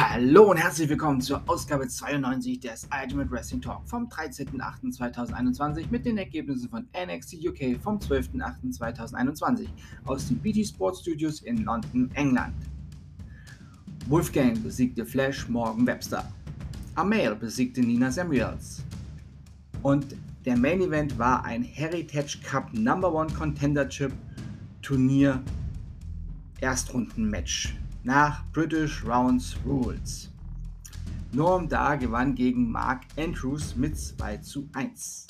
Hallo und herzlich willkommen zur Ausgabe 92 des Ultimate Wrestling Talk vom 13.08.2021 mit den Ergebnissen von NXT UK vom 12.08.2021 aus den BT Sports Studios in London, England. Wolfgang besiegte Flash Morgan Webster. Amel besiegte Nina Samuels. Und der Main Event war ein Heritage Cup Number One Contendership Turnier Erstrundenmatch nach British Rounds Rules. Norm Dar gewann gegen Mark Andrews mit 2 zu 1.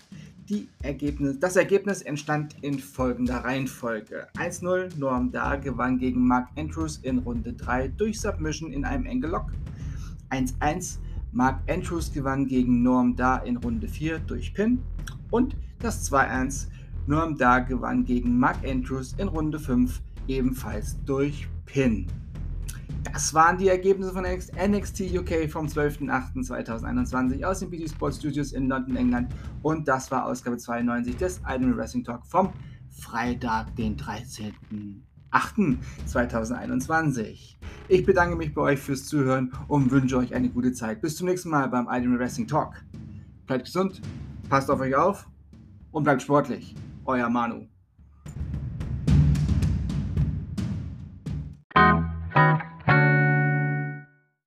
Ergebnis, das Ergebnis entstand in folgender Reihenfolge. 1-0 Norm Dar gewann gegen Mark Andrews in Runde 3 durch Submission in einem Engelock. 1-1 Mark Andrews gewann gegen Norm Dar in Runde 4 durch Pin. Und das 2-1 Norm Dar gewann gegen Mark Andrews in Runde 5 ebenfalls durch Pin. Das waren die Ergebnisse von NXT UK vom 12.08.2021 aus den BT Sports Studios in London, England. Und das war Ausgabe 92 des Ultimate Wrestling Talk vom Freitag, den 13.08.2021. Ich bedanke mich bei euch fürs Zuhören und wünsche euch eine gute Zeit. Bis zum nächsten Mal beim Ultimate Wrestling Talk. Bleibt gesund, passt auf euch auf und bleibt sportlich. Euer Manu.